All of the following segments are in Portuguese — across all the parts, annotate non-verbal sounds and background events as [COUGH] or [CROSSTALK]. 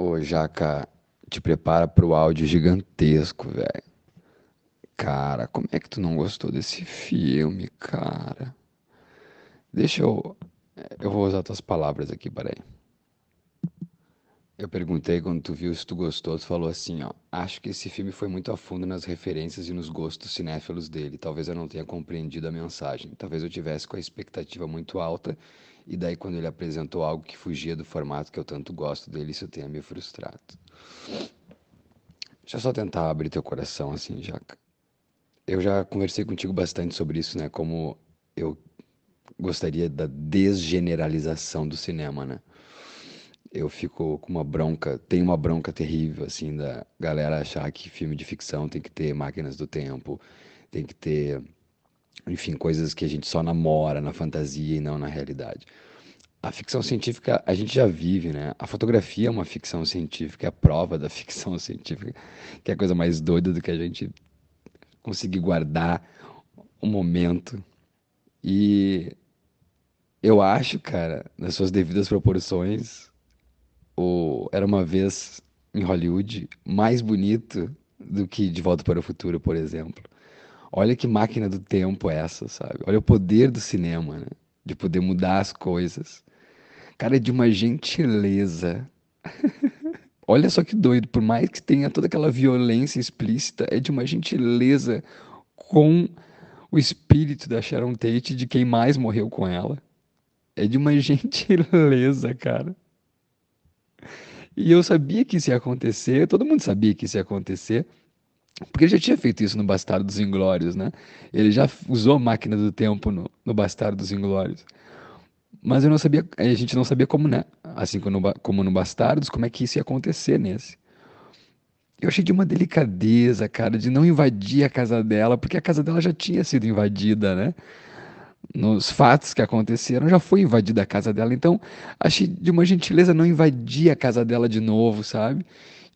Ô, Jaca, te prepara pro áudio gigantesco, velho. Cara, como é que tu não gostou desse filme, cara? Deixa eu. Eu vou usar tuas palavras aqui, peraí. Eu perguntei quando tu viu se tu gostou, tu falou assim, ó. Acho que esse filme foi muito a fundo nas referências e nos gostos cinéfilos dele. Talvez eu não tenha compreendido a mensagem. Talvez eu tivesse com a expectativa muito alta e daí quando ele apresentou algo que fugia do formato que eu tanto gosto dele, isso tenha me frustrado. Deixa eu só tentar abrir teu coração assim, Jaca. Eu já conversei contigo bastante sobre isso, né? Como eu gostaria da desgeneralização do cinema, né? Eu fico com uma bronca, tenho uma bronca terrível, assim, da galera achar que filme de ficção tem que ter máquinas do tempo, tem que ter, enfim, coisas que a gente só namora na fantasia e não na realidade. A ficção científica a gente já vive, né? A fotografia é uma ficção científica, é a prova da [LAUGHS] ficção científica, que é a coisa mais doida do que a gente conseguir guardar o momento. E eu acho, cara, nas suas devidas proporções, o Era uma vez em Hollywood mais bonito do que De Volta para o Futuro, por exemplo. Olha que máquina do tempo essa, sabe? Olha o poder do cinema, né? De poder mudar as coisas. Cara, é de uma gentileza. [LAUGHS] Olha só que doido, por mais que tenha toda aquela violência explícita, é de uma gentileza com o espírito da Sharon Tate, de quem mais morreu com ela. É de uma [LAUGHS] gentileza, cara. E eu sabia que isso ia acontecer, todo mundo sabia que isso ia acontecer, porque ele já tinha feito isso no Bastardos Inglórios, né? Ele já usou a máquina do tempo no, no Bastardos Inglórios. Mas eu não sabia, a gente não sabia como, né? Assim como no, como no Bastardos, como é que isso ia acontecer nesse. Eu achei de uma delicadeza, cara, de não invadir a casa dela, porque a casa dela já tinha sido invadida, né? Nos fatos que aconteceram, já foi invadida a casa dela. Então, achei de uma gentileza não invadir a casa dela de novo, sabe?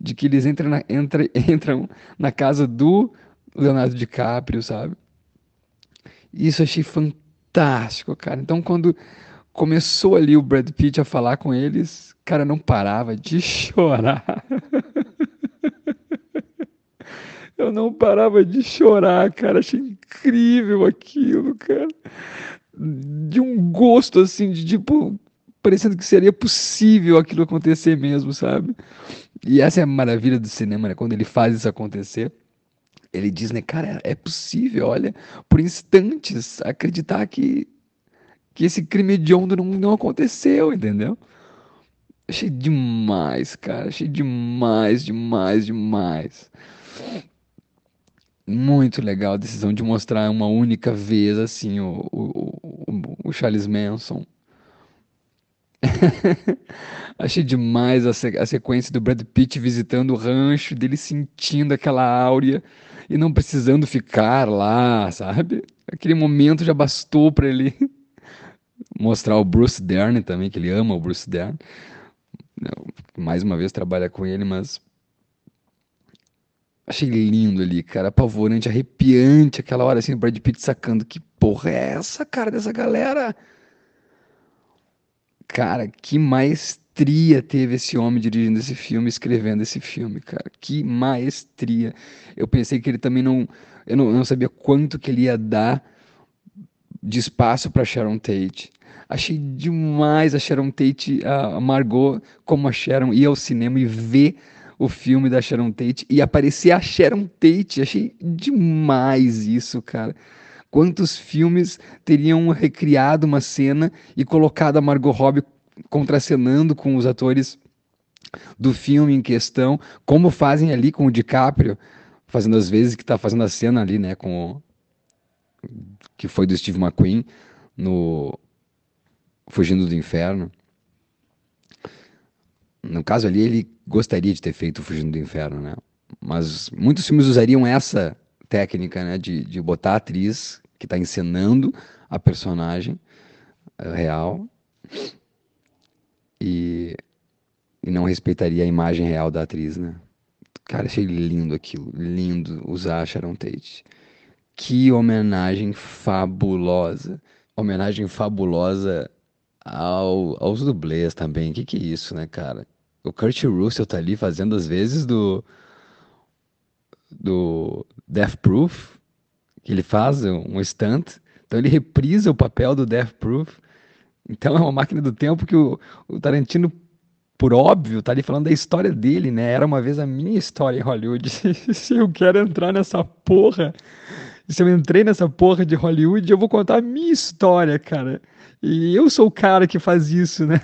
De que eles entram na, entra, [LAUGHS] entram na casa do Leonardo DiCaprio, sabe? Isso achei fantástico, cara. Então, quando começou ali o Brad Pitt a falar com eles, cara, não parava de [LAUGHS] chorar. Eu não parava de chorar, cara. Achei incrível aquilo, cara. De um gosto assim, de tipo, parecendo que seria possível aquilo acontecer mesmo, sabe? E essa é a maravilha do cinema, né? Quando ele faz isso acontecer. Ele diz, né, cara, é possível, olha, por instantes, acreditar que, que esse crime hediondo não, não aconteceu, entendeu? Achei demais, cara. Achei demais, demais, demais. Muito legal a decisão de mostrar uma única vez, assim, o, o, o, o Charles Manson. [LAUGHS] Achei demais a, se- a sequência do Brad Pitt visitando o rancho, dele sentindo aquela áurea e não precisando ficar lá, sabe? Aquele momento já bastou para ele [LAUGHS] mostrar o Bruce Dern também, que ele ama o Bruce Dern. Mais uma vez trabalha com ele, mas Achei lindo ali, cara, apavorante, arrepiante, aquela hora assim, o Brad Pitt sacando que porra é essa, cara, dessa galera? Cara, que maestria teve esse homem dirigindo esse filme, escrevendo esse filme, cara. Que maestria. Eu pensei que ele também não, eu não, não sabia quanto que ele ia dar de espaço para Sharon Tate. Achei demais a Sharon Tate, a Margot, como a Sharon ia ao cinema e ver o filme da Sharon Tate e aparecer a Sharon Tate. Achei demais isso, cara. Quantos filmes teriam recriado uma cena e colocado a Margot Robbie contracenando com os atores do filme em questão, como fazem ali com o DiCaprio, fazendo as vezes que tá fazendo a cena ali, né, com o, que foi do Steve McQueen no Fugindo do Inferno. No caso ali, ele gostaria de ter feito Fugindo do Inferno, né? Mas muitos filmes usariam essa técnica, né? De, de botar a atriz que está encenando a personagem eh, real e, e não respeitaria a imagem real da atriz, né? Cara, achei lindo aquilo, lindo usar a Sharon Tate. Que homenagem fabulosa. Homenagem fabulosa ao, aos dublês também. Que que é isso, né, cara? O Kurt Russell tá ali fazendo as vezes do do Death Proof, que ele faz um stunt. Então ele reprisa o papel do Death Proof. Então é uma máquina do tempo que o, o Tarantino, por óbvio, tá ali falando da história dele, né? Era uma vez a minha história em Hollywood. [LAUGHS] se eu quero entrar nessa porra, se eu entrei nessa porra de Hollywood, eu vou contar a minha história, cara. E eu sou o cara que faz isso, né?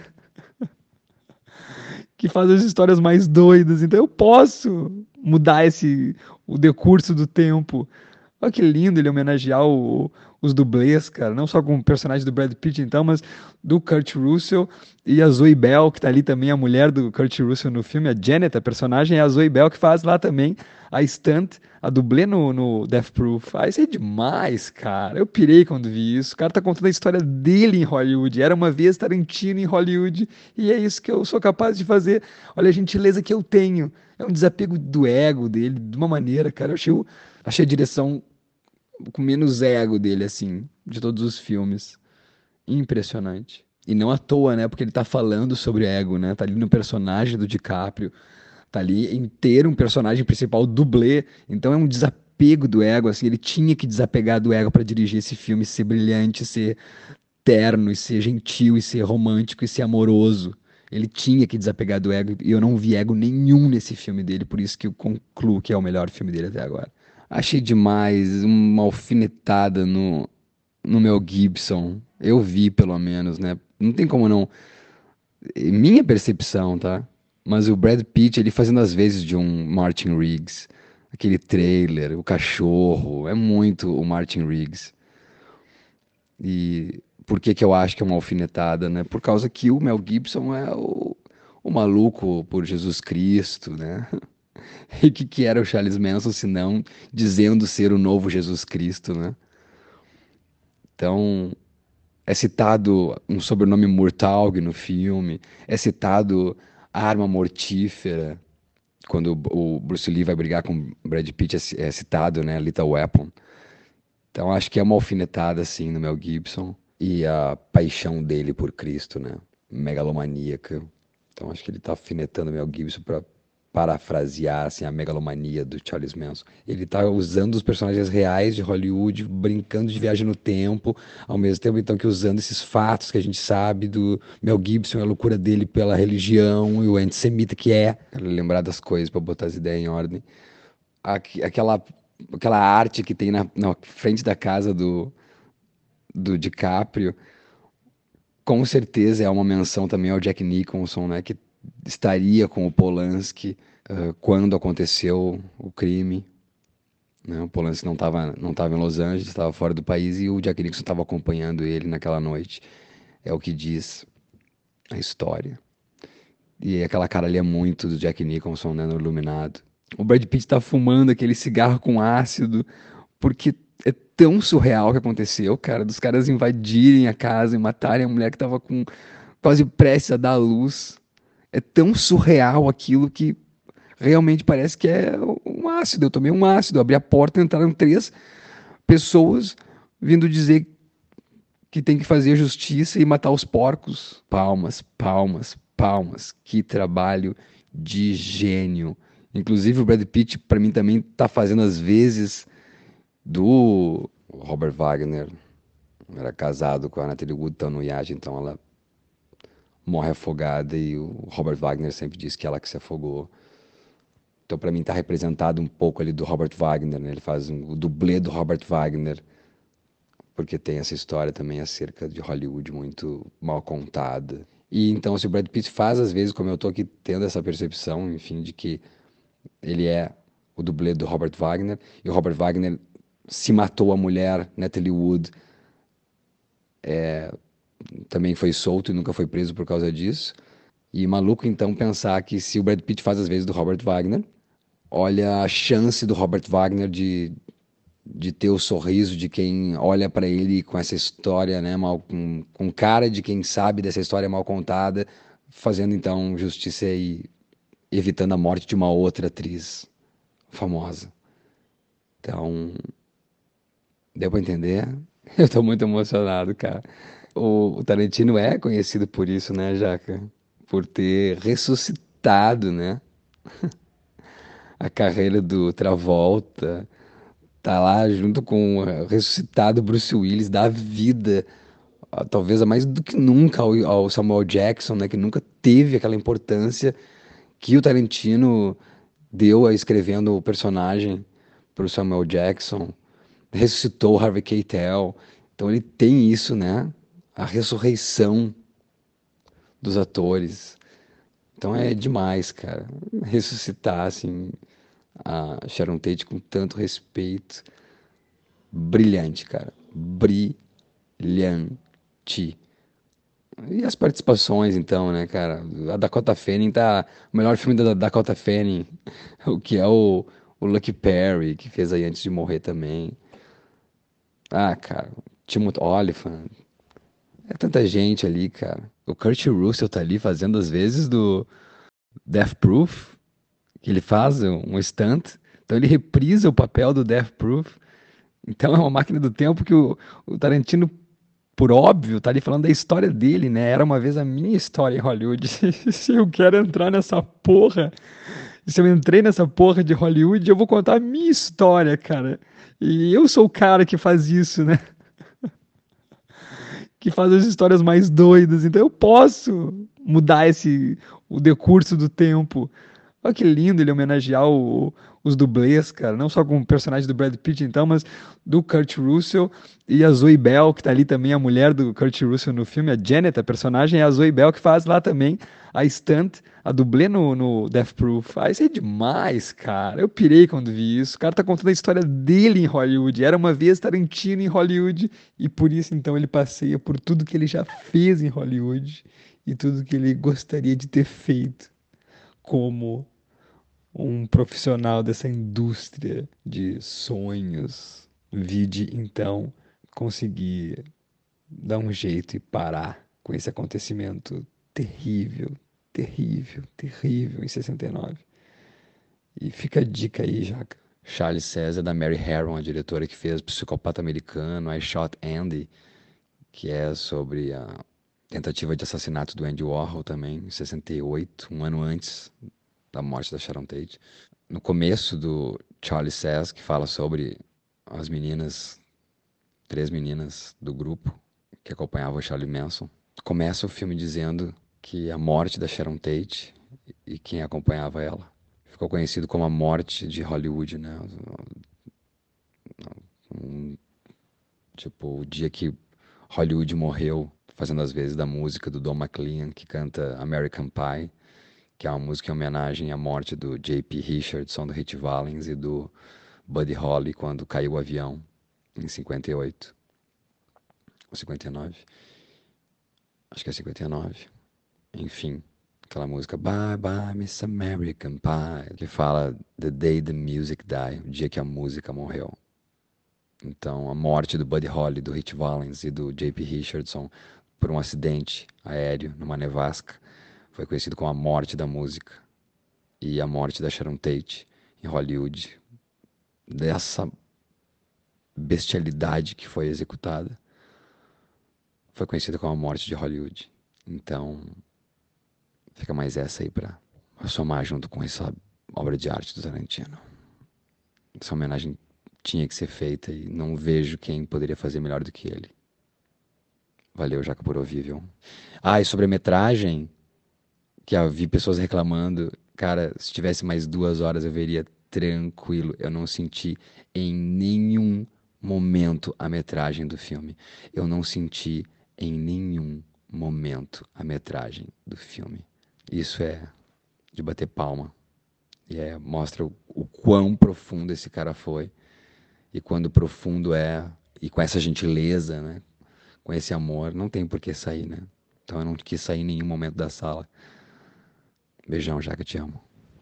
Que faz as histórias mais doidas. Então eu posso mudar esse o decurso do tempo. Olha que lindo ele homenagear o, os dublês, cara. Não só com o personagem do Brad Pitt, então, mas do Kurt Russell e a Zoe Bell, que tá ali também, a mulher do Kurt Russell no filme, a Janet, a personagem, é a Zoe Bell que faz lá também a stunt, a dublê no, no Death Proof. Ah, isso é demais, cara. Eu pirei quando vi isso. O cara tá contando a história dele em Hollywood. Era uma vez Tarantino em Hollywood e é isso que eu sou capaz de fazer. Olha a gentileza que eu tenho. É um desapego do ego dele, de uma maneira, cara. Eu achei, achei a direção com menos ego dele, assim, de todos os filmes. Impressionante. E não à toa, né? Porque ele tá falando sobre ego, né? Tá ali no personagem do DiCaprio. Tá ali inteiro um personagem principal dublê. Então é um desapego do ego, assim. Ele tinha que desapegar do ego para dirigir esse filme, ser brilhante, ser terno, e ser gentil, e ser romântico, e ser amoroso. Ele tinha que desapegar do ego. E eu não vi ego nenhum nesse filme dele. Por isso que eu concluo que é o melhor filme dele até agora. Achei demais, uma alfinetada no, no Mel Gibson. Eu vi, pelo menos, né? Não tem como não. Minha percepção, tá? Mas o Brad Pitt, ele fazendo as vezes de um Martin Riggs. Aquele trailer, o cachorro. É muito o Martin Riggs. E por que, que eu acho que é uma alfinetada, né? Por causa que o Mel Gibson é o, o maluco por Jesus Cristo, né? [LAUGHS] [LAUGHS] E o que, que era o Charles Manson, se não dizendo ser o novo Jesus Cristo, né? Então, é citado um sobrenome Murtaugh no filme, é citado arma mortífera, quando o Bruce Lee vai brigar com Brad Pitt, é, é citado, né, Little Weapon. Então, acho que é uma alfinetada, assim, no Mel Gibson. E a paixão dele por Cristo, né, megalomaníaca. Então, acho que ele tá alfinetando Mel Gibson para parafrasear assim, a megalomania do Charles Manson. Ele está usando os personagens reais de Hollywood, brincando de viagem no tempo, ao mesmo tempo então que usando esses fatos que a gente sabe do Mel Gibson, a loucura dele pela religião e o antissemita que é. Lembrar das coisas para botar as ideias em ordem. Aquela, aquela arte que tem na, na frente da casa do, do DiCaprio, com certeza é uma menção também ao Jack Nicholson, né, que estaria com o Polanski uh, quando aconteceu o crime. Né? O Polanski não estava não tava em Los Angeles, estava fora do país e o Jack Nicholson estava acompanhando ele naquela noite. É o que diz a história. E aquela cara ali é muito do Jack Nicholson né, no Iluminado. O Brad Pitt está fumando aquele cigarro com ácido porque é tão surreal o que aconteceu, cara, dos caras invadirem a casa e matarem a mulher que estava com quase prestes a dar à luz é tão surreal aquilo que realmente parece que é um ácido. Eu tomei um ácido, abri a porta, entraram três pessoas vindo dizer que tem que fazer justiça e matar os porcos. Palmas, palmas, palmas. Que trabalho de gênio. Inclusive o Brad Pitt, para mim, também está fazendo as vezes do Robert Wagner. Era casado com a Natalie Wood, tá no iate, então ela morre afogada e o Robert Wagner sempre diz que ela que se afogou. Então, para mim, está representado um pouco ali do Robert Wagner, né? Ele faz um, o dublê do Robert Wagner, porque tem essa história também acerca de Hollywood muito mal contada. E então, se o Brad Pitt faz, às vezes, como eu estou aqui tendo essa percepção, enfim, de que ele é o dublê do Robert Wagner, e o Robert Wagner se matou a mulher, Natalie Wood, é, também foi solto e nunca foi preso por causa disso. E maluco então pensar que se o Brad Pitt faz as vezes do Robert Wagner, olha a chance do Robert Wagner de, de ter o sorriso de quem olha para ele com essa história, né, mal com, com cara de quem sabe dessa história mal contada, fazendo então justiça e evitando a morte de uma outra atriz famosa. Então, deu para entender? [LAUGHS] Eu tô muito emocionado, cara o, Tarantino é conhecido por isso, né, Jaca? Por ter ressuscitado né? [LAUGHS] A carreira do Travolta, tá lá junto com o ressuscitado Bruce Willis, dá vida, ah, talvez a mais do que nunca ao, Samuel Jackson, né? Que nunca teve aquela importância que o Tarantino deu a escrevendo o personagem para o Samuel Jackson, ressuscitou Harvey Keitel. Então ele tem isso, né? A ressurreição dos atores. Então é demais, cara. Ressuscitar, assim, a Sharon Tate com tanto respeito. Brilhante, cara. Brilhante. E as participações, então, né, cara? A Dakota Fanning tá. O melhor filme da Dakota Fanning, [LAUGHS] o que é o, o Lucky Perry, que fez aí antes de morrer também. Ah, cara. Timothy Olyphant. É tanta gente ali, cara. O Kurt Russell tá ali fazendo às vezes do Death Proof, que ele faz um stunt. Então ele reprisa o papel do Death Proof. Então é uma máquina do tempo que o, o Tarantino por óbvio, tá ali falando da história dele, né? Era uma vez a minha história em Hollywood. [LAUGHS] se eu quero entrar nessa porra, se eu entrei nessa porra de Hollywood, eu vou contar a minha história, cara. E eu sou o cara que faz isso, né? Que faz as histórias mais doidas. Então eu posso mudar esse o decurso do tempo. Olha que lindo ele homenagear o, os dublês, cara. Não só com o personagem do Brad Pitt, então, mas do Kurt Russell e a Zoe Bell, que tá ali também, a mulher do Kurt Russell no filme, a Janet, a personagem, é a Zoe Bell que faz lá também a stunt, a dublê no, no Death Proof. Ah, isso é demais, cara. Eu pirei quando vi isso. O cara tá contando a história dele em Hollywood. Era uma vez Tarantino em Hollywood e por isso, então, ele passeia por tudo que ele já fez em Hollywood e tudo que ele gostaria de ter feito como um profissional dessa indústria de sonhos. Vide então conseguir dar um jeito e parar com esse acontecimento terrível, terrível, terrível em 69. E fica a dica aí, Jaca. Charles César, da Mary Harron, a diretora que fez Psicopata Americano, I Shot Andy, que é sobre a tentativa de assassinato do Andy Warhol também, em 68, um ano antes da morte da Sharon Tate. No começo do Charlie Says, que fala sobre as meninas, três meninas do grupo que acompanhavam o Charlie Manson, começa o filme dizendo que a morte da Sharon Tate e quem acompanhava ela ficou conhecido como a morte de Hollywood, né? Um, tipo, o dia que Hollywood morreu fazendo as vezes da música do Don McLean, que canta American Pie, que é uma música em homenagem à morte do J.P. Richardson, do Hit Valens, e do Buddy Holly, quando caiu o avião, em 58. Ou 59. Acho que é 59. Enfim, aquela música Bye Bye Miss American Pie, que fala The Day the Music Died, o dia que a música morreu. Então, a morte do Buddy Holly, do Hit Valens e do J.P. Richardson por um acidente aéreo numa nevasca foi conhecido como a morte da música e a morte da Sharon Tate em Hollywood, dessa bestialidade que foi executada, foi conhecida como a morte de Hollywood. Então, fica mais essa aí para somar junto com essa obra de arte do Tarantino. Essa homenagem tinha que ser feita e não vejo quem poderia fazer melhor do que ele. Valeu, Jaca, por ouvir, viu? Ah, e sobre a metragem, que eu vi pessoas reclamando. Cara, se tivesse mais duas horas eu veria tranquilo. Eu não senti em nenhum momento a metragem do filme. Eu não senti em nenhum momento a metragem do filme. Isso é de bater palma. E é, mostra o, o quão profundo esse cara foi. E quando profundo é, e com essa gentileza, né? Com esse amor, não tem por que sair, né? Então eu não quis sair em nenhum momento da sala. Beijão, já que te amo.